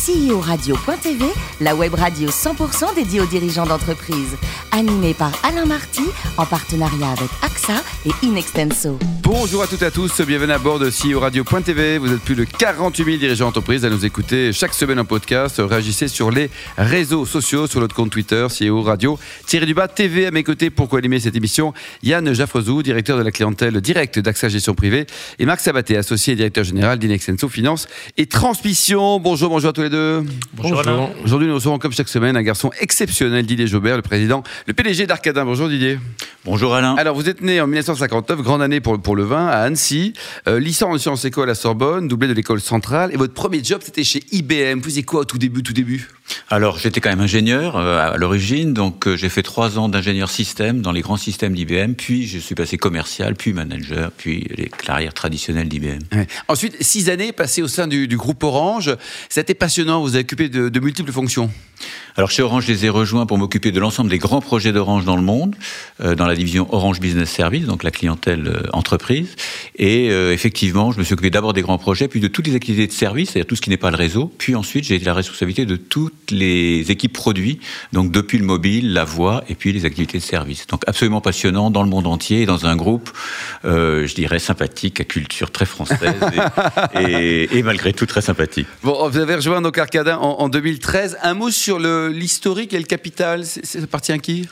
CEO-radio.tv, la web radio 100% dédiée aux dirigeants d'entreprise. Animée par Alain Marty, en partenariat avec AXA et Inextenso. Bonjour à toutes et à tous, bienvenue à bord de CEO Radio.tv. Vous êtes plus de 48 000 dirigeants d'entreprise à nous écouter chaque semaine en podcast. Réagissez sur les réseaux sociaux, sur notre compte Twitter, CEO Radio. Thierry Dubas, TV à mes côtés pour co-animer cette émission. Yann Jaffrezou, directeur de la clientèle directe d'AXA Gestion Privée. Et Marc Sabaté, associé et directeur général d'Inexenso Finance et Transmission. Bonjour, bonjour à tous les deux. Bonjour. Alain. Aujourd'hui, nous recevons comme chaque semaine un garçon exceptionnel, Didier Jobert, le président, le PDG d'Arcadin. Bonjour Didier. Bonjour Alain. Alors, vous êtes né en 1959, grande année pour, pour le vin, à Annecy, euh, licence en sciences éco à la Sorbonne, doublé de l'école centrale. Et votre premier job, c'était chez IBM. Vous faisiez quoi au tout début, tout début? Alors, j'étais quand même ingénieur euh, à l'origine, donc euh, j'ai fait trois ans d'ingénieur système dans les grands systèmes d'IBM, puis je suis passé commercial, puis manager, puis les carrières traditionnelles d'IBM. Ouais. Ensuite, six années passées au sein du, du groupe Orange. C'était passionnant, vous avez occupé de, de multiples fonctions. Alors chez Orange, je les ai rejoints pour m'occuper de l'ensemble des grands projets d'Orange dans le monde, euh, dans la division Orange Business Service, donc la clientèle euh, entreprise. Et euh, effectivement, je me suis occupé d'abord des grands projets, puis de toutes les activités de service, c'est-à-dire tout ce qui n'est pas le réseau. Puis ensuite, j'ai la responsabilité de toutes les équipes produits, donc depuis le mobile, la voix, et puis les activités de service. Donc absolument passionnant dans le monde entier, dans un groupe, euh, je dirais, sympathique, à culture très française, et, et, et, malgré tout très sympathique. Bon, vous avez rejoint donc Arcadin en, en 2013. Un mot sur l'historique et le capital, ça appartient à qui?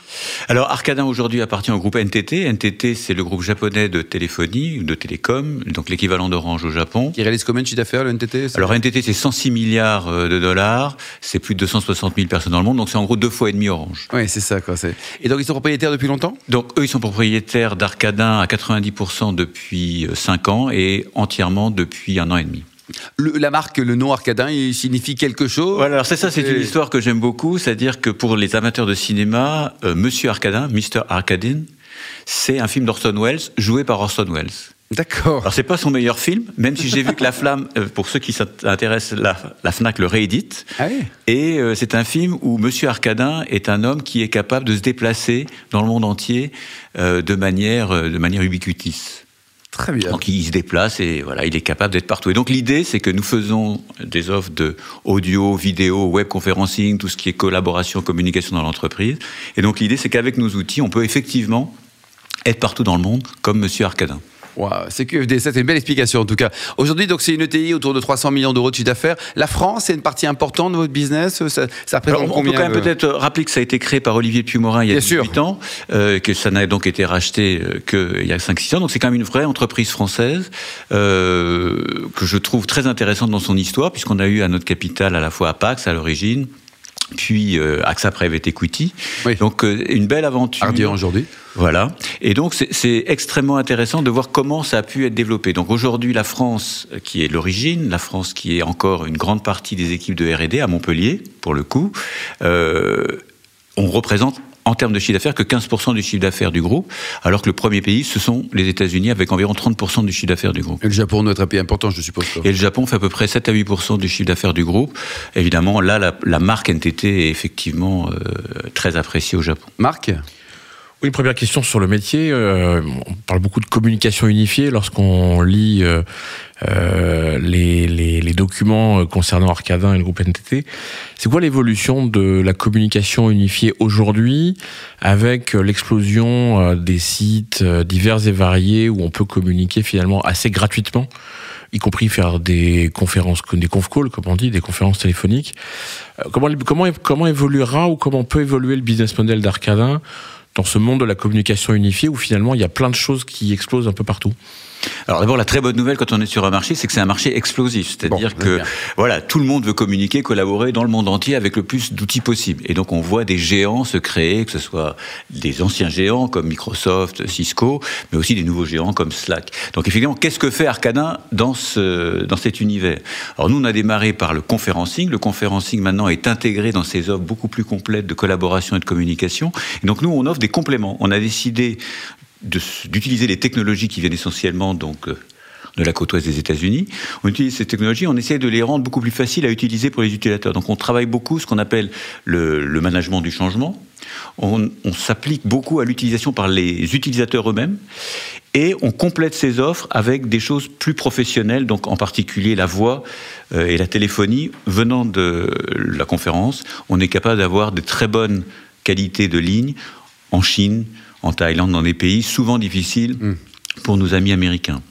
Alors Arcadin aujourd'hui appartient au groupe NTT. NTT, c'est le groupe japonais de téléphonie, de télécom, donc l'équivalent d'Orange au Japon. Qui réalise combien de chiffre d'affaires le NTT Alors NTT, c'est 106 milliards euh, de dollars, c'est plus de 260 000 personnes dans le monde, donc c'est en gros deux fois et demi Orange. Oui, c'est ça. Quoi, et donc ils sont propriétaires depuis longtemps? Donc eux, ils sont propriétaires d'Arcadin à 90% depuis 5 ans et entièrement depuis un an et demi. Le, la marque, le nom Arcadin, il signifie quelque chose? Voilà, alors c'est ça, c'est une histoire que j'aime beaucoup, c'est-à-dire que pour les amateurs de cinéma, euh, Monsieur Arcadin, Mr. Arcadin, c'est un film d'Orson Welles, joué par Orson Welles. D'accord. Alors c'est pas son meilleur film, même si j'ai vu que La Flamme, euh, pour ceux qui s'intéressent, la, la, Fnac le réédite. Ah oui. Et euh, c'est un film où Monsieur Arcadin est un homme qui est capable de se déplacer dans le monde entier euh, de manière, de manière ubiquitis. Très bien. Donc il se déplace et voilà, il est capable d'être partout. Et donc l'idée, c'est que nous faisons des offres de audio, vidéo, web conferencing, tout ce qui est collaboration, communication dans l'entreprise. Et donc l'idée, c'est qu'avec nos outils, on peut effectivement être partout dans le monde, comme Monsieur Arcadin. Wow, c'est une belle explication en tout cas. Aujourd'hui, donc c'est une ETI autour de 300 millions d'euros de chiffre d'affaires. La France, c'est une partie importante de votre business. Ça, ça représente Alors, on combien peut quand même peut-être rappeler que ça a été créé par Olivier Puy-Morin il y a Bien 18 sûr. ans, euh, que ça n'a donc été racheté euh, qu'il y a 5-6 ans. Donc c'est quand même une vraie entreprise française euh, que je trouve très intéressante dans son histoire, puisqu'on a eu à notre capital à la fois Apax à l'origine, puis euh, AXA Private Equity. Oui. Donc euh, une belle aventure. Ardian aujourd'hui. Voilà. Et donc, c'est extrêmement intéressant de voir comment ça a pu être développé. Donc, aujourd'hui, la France, qui est l'origine, la France qui est encore une grande partie des équipes de R&D à Montpellier, pour le coup, euh, on représente en termes de chiffre d'affaires que 15% du chiffre d'affaires du groupe, alors que le premier pays, ce sont les États-Unis avec environ 30% du chiffre d'affaires du groupe. Et le Japon doit être un pays important, je suppose. Quoi. Et le Japon fait à peu près 7 à 8% du chiffre d'affaires du groupe. Évidemment, là, la, la marque NTT est effectivement euh, très appréciée au Japon. Marc Oui, une première question sur le métier. Euh, on parle beaucoup de communication unifiée lorsqu'on lit euh, euh, les, les, les, documents concernant Arcadin et le groupe NTT. C'est quoi l'évolution de la communication unifiée aujourd'hui avec l'explosion des sites divers et variés où on peut communiquer finalement assez gratuitement y compris faire des conférences, des conf calls, comme on dit, des conférences téléphoniques. Comment, comment, comment évoluera ou comment peut évoluer le business model d'Arcadin dans ce monde de la communication unifiée où finalement il y a plein de choses qui explosent un peu partout alors d'abord, la très bonne nouvelle quand on est sur un marché, c'est que c'est un marché explosif. C'est-à-dire bon, que bien. voilà, tout le monde veut communiquer, collaborer dans le monde entier avec le plus d'outils possible. Et donc on voit des géants se créer, que ce soit des anciens géants comme Microsoft, Cisco, mais aussi des nouveaux géants comme Slack. Donc effectivement, qu'est-ce que fait Arcadin dans, ce, dans cet univers? Alors nous, on a démarré par le conferencing. Le conferencing maintenant est intégré dans ces offres beaucoup plus complètes de collaboration et de communication. Et donc nous, on offre des compléments. On a décidé d'utiliser les technologies qui viennent essentiellement donc euh, de la côte ouest des États-Unis. On utilise ces technologies, on essaie de les rendre beaucoup plus faciles à utiliser pour les utilisateurs. Donc on travaille beaucoup ce qu'on appelle le, management du changement. On, on s'applique beaucoup à l'utilisation par les utilisateurs eux-mêmes et on complète ces offres avec des choses plus professionnelles, donc en particulier la voix euh, et la téléphonie. Venant de la conférence, on est capable d'avoir de très bonnes qualités de ligne en Chine, en Thaïlande, dans des pays souvent difficiles mm. pour nos amis américains.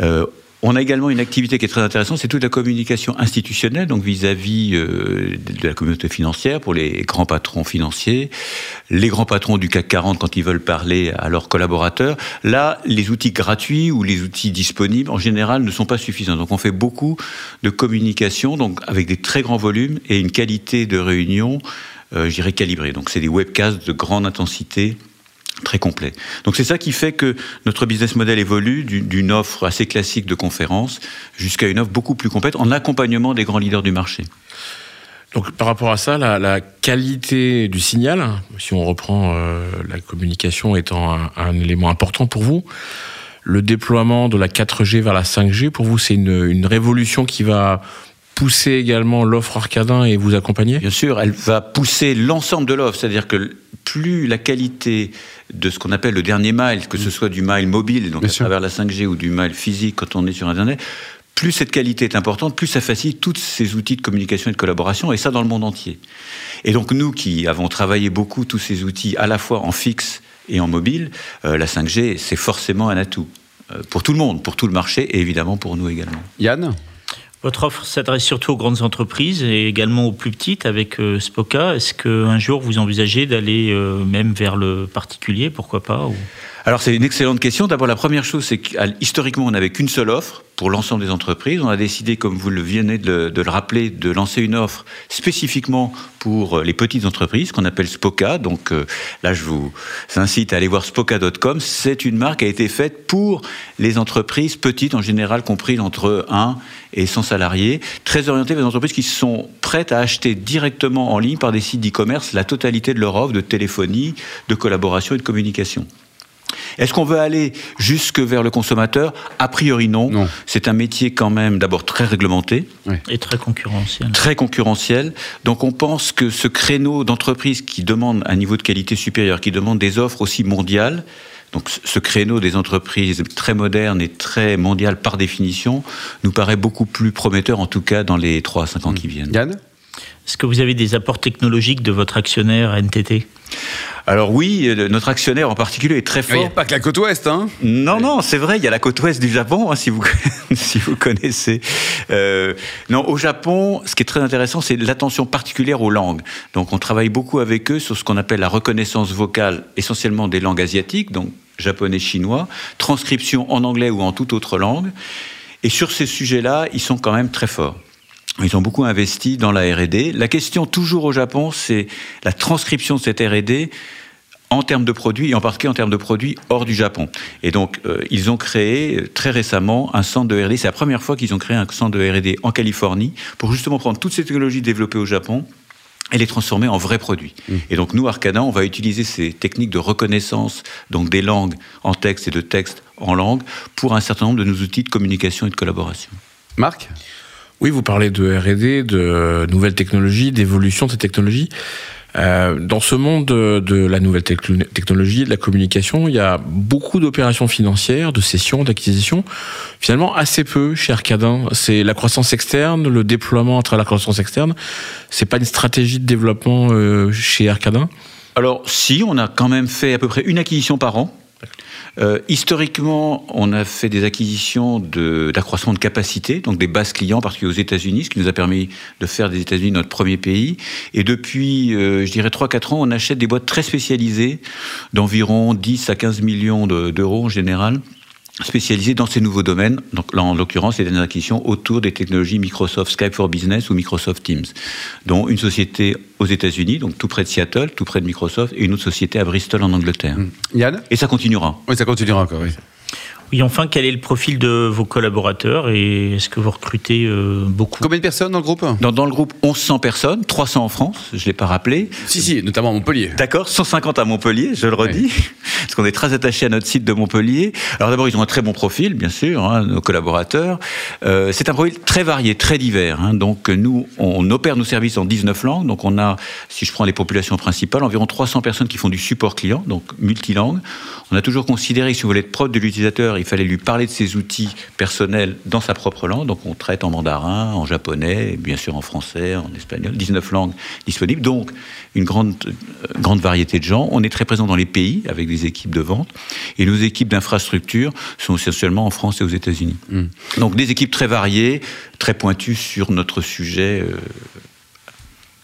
Euh, on a également une activité qui est très intéressante, c'est toute la communication institutionnelle, donc vis-à-vis euh, de la communauté financière pour les grands patrons financiers, les grands patrons du CAC 40 quand ils veulent parler à leurs collaborateurs. Là, les outils gratuits ou les outils disponibles en général ne sont pas suffisants. Donc on fait beaucoup de communication, donc avec des très grands volumes et une qualité de réunion, euh, je dirais calibrée. Donc c'est des webcasts de grande intensité très complet. Donc c'est ça qui fait que notre business model évolue d'une offre assez classique de conférence jusqu'à une offre beaucoup plus complète en accompagnement des grands leaders du marché. Donc par rapport à ça, la, qualité du signal, si on reprend euh, la communication étant un, élément important pour vous, le déploiement de la 4G vers la 5G, pour vous, c'est une, une révolution qui va pousser également l'offre Arcadin et vous accompagner? Bien sûr, elle va pousser l'ensemble de l'offre, c'est-à-dire que plus la qualité de ce qu'on appelle le dernier mile, que ce mm. soit du mile mobile, donc à travers la 5G, ou du mile physique quand on est sur Internet, plus cette qualité est importante, plus ça facilite tous ces outils de communication et de collaboration, et ça dans le monde entier. Et donc nous qui avons travaillé beaucoup tous ces outils à la fois en fixe et en mobile, euh, la 5G, c'est forcément un atout euh, pour tout le monde, pour tout le marché, et évidemment pour nous également. Yann? Votre offre s'adresse surtout aux grandes entreprises et également aux plus petites avec euh, Spoka. Est-ce qu'un jour vous envisagez d'aller euh, même vers le particulier? Pourquoi pas? Alors c'est une excellente question. D'abord la première chose, c'est qu'historiquement on n'avait qu'une seule offre pour l'ensemble des entreprises. On a décidé, comme vous le venez de, le rappeler, de lancer une offre spécifiquement pour euh, les petites entreprises qu'on appelle Spoka. Donc euh, là, je vous incite à aller voir spoka.com. C'est une marque qui a été faite pour les entreprises petites, en général comprises entre 1 et 100 salariés, très orientées vers des entreprises qui sont prêtes à acheter directement en ligne par des sites d'e-commerce la totalité de leur offre de téléphonie, de collaboration et de communication. Est-ce qu'on veut aller jusque vers le consommateur? A priori non. C'est un métier quand même d'abord très réglementé. Et très concurrentiel. Très concurrentiel. Donc on pense que ce créneau d'entreprise qui demande un niveau de qualité supérieur, qui demande des offres aussi mondiales, donc ce créneau des entreprises très modernes et très mondiales par définition, nous paraît beaucoup plus prometteur, en tout cas dans les 3 à 5 ans qui viennent. Yann? Est-ce que vous avez des apports technologiques de votre actionnaire NTT alors oui, euh, notre actionnaire en particulier est très fort. Il n'y a pas que la côte ouest, hein Non, non, c'est vrai, il y a la côte ouest du Japon, hein, si, vous, si vous connaissez. Euh, non, au Japon, ce qui est très intéressant, c'est l'attention particulière aux langues. Donc on travaille beaucoup avec eux sur ce qu'on appelle la reconnaissance vocale, essentiellement des langues asiatiques, donc japonais, chinois, transcription en anglais ou en toute autre langue. Et sur ces sujets-là, ils sont quand même très forts. Ils ont beaucoup investi dans la R&D. La question toujours au Japon, c'est la transcription de cette R&D en termes de produits, et en particulier en termes de produits hors du Japon. Et donc, euh, ils ont créé euh, très récemment un centre de R&D. C'est la première fois qu'ils ont créé un centre de R&D en Californie pour justement prendre toutes ces technologies développées au Japon et les transformer en vrais produits. Mmh. Et donc nous, Arcana, on va utiliser ces techniques de reconnaissance, donc des langues en texte et de texte en langue, pour un certain nombre de nos outils de communication et de collaboration. Marc? Oui, vous parlez de R&D, de nouvelles technologies, d'évolution de ces technologies. Euh, dans ce monde de, la nouvelle technologie, de la communication, il y a beaucoup d'opérations financières, de cessions, d'acquisitions. Finalement, assez peu chez Arcadin. C'est la croissance externe, le déploiement à travers la croissance externe. C'est pas une stratégie de développement euh, chez Arcadin Alors, si, on a quand même fait à peu près une acquisition par an. Euh, historiquement, on a fait des acquisitions d'accroissement de, capacité, donc des bases clients, particulièrement aux États-Unis, ce qui nous a permis de faire des États-Unis notre premier pays. Et depuis, euh, je dirais, 3-4 ans, on achète des boîtes très spécialisées, d'environ 10 à 15 millions d'euros en général, spécialisé dans ces nouveaux domaines, donc là en l'occurrence les dernières acquisitions autour des technologies Microsoft Skype for Business ou Microsoft Teams, dont une société aux États-Unis, donc tout près de Seattle, tout près de Microsoft, et une autre société à Bristol en Angleterre. Yann? Et ça continuera. Oui, ça continuera encore, oui. Oui, enfin, quel est le profil de vos collaborateurs et est-ce que vous recrutez euh, beaucoup? Combien de personnes dans le groupe? Dans, dans le groupe, 1100 personnes, 300 en France, je ne l'ai pas rappelé. Si, si, notamment à Montpellier. D'accord, 150 à Montpellier, je le redis, parce qu'on est très attaché à notre site de Montpellier. Alors d'abord, ils ont un très bon profil, bien sûr, hein, nos collaborateurs. Euh, c'est un profil très varié, très divers. Hein. donc nous, on opère nos services en 19 langues. Donc on a, si je prends les populations principales, environ 300 personnes qui font du support client, donc multilangue. On a toujours considéré que si on voulait être proche de l'utilisateur, il fallait lui parler de ses outils personnels dans sa propre langue. Donc on traite en mandarin, en japonais, bien sûr en français, en espagnol, 19 langues disponibles. Donc une grande, euh, grande variété de gens. On est très présent dans les pays avec des équipes de vente. Et nos équipes d'infrastructure sont essentiellement en France et aux États-Unis. Donc des équipes très variées, très pointues sur notre sujet. euh,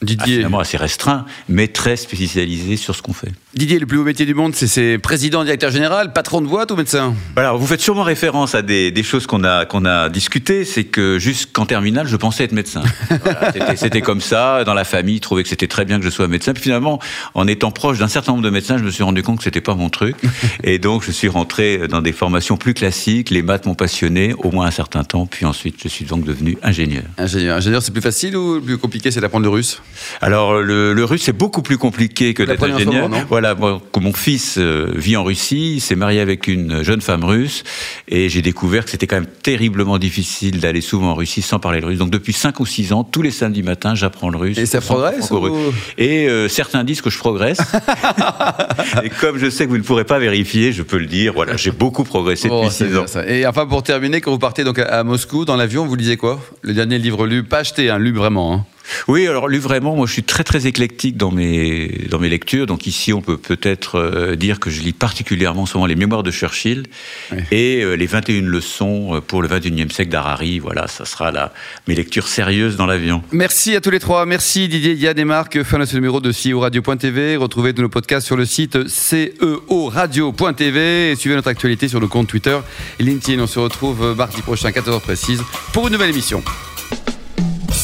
Didier, finalement assez restreint, mais très spécialisé sur ce qu'on fait. Didier, le plus haut métier du monde, c'est- président, directeur général, patron de boîte ou médecin? Voilà, vous faites sûrement référence à des, des choses qu'on a, qu'on a discutées. C'est que jusqu'en terminale, je pensais être médecin. Voilà, c'était- comme ça, dans la famille, ils trouvaient que c'était très bien que je sois médecin. Puis finalement, en étant proche d'un certain nombre de médecins, je me suis rendu compte que c'était pas mon truc. Et donc, je suis rentré dans des formations plus classiques. Les maths m'ont passionné, au moins un certain temps. Puis ensuite, je suis donc devenu ingénieur. Ingénieur. Ingénieur, c'est plus facile ou plus compliqué, c'est d'apprendre le russe? Alors, le, le russe, c'est beaucoup plus compliqué que d'être ingénieur. moment, Voilà, moi, mon fils euh, vit en Russie, s'est marié avec une jeune femme russe, et j'ai découvert que c'était quand même terriblement difficile d'aller souvent en Russie sans parler le russe. Donc, depuis 5 ou 6 ans, tous les samedis matins, j'apprends le russe. Et ça progresse ou- Et euh, certains disent que je progresse. et comme je sais que vous ne pourrez pas vérifier, je peux le dire, voilà, j'ai beaucoup progressé Bon, depuis c'est 6 bien ans. ça. Et enfin, pour terminer, quand vous partez donc à, à Moscou, dans l'avion, vous lisez quoi? Le dernier livre lu, pas acheté, hein, lu vraiment. hein. Oui, alors lu vraiment, moi je suis très très éclectique dans mes dans mes lectures. Donc ici, on peut peut-être euh, dire que je lis particulièrement souvent les Mémoires de Churchill Oui. et euh, les 21 leçons euh, pour le 21e siècle d'Harari. Voilà, ça sera la, mes lectures sérieuses dans l'avion. Merci à tous les trois. Merci Didier, Yann et Marc. Fin de ce numéro de CEO Radio.tv. Retrouvez tous nos podcasts sur le site ceoradio.tv et suivez notre actualité sur le compte Twitter et LinkedIn. On se retrouve mardi prochain, 14h précise, pour une nouvelle émission.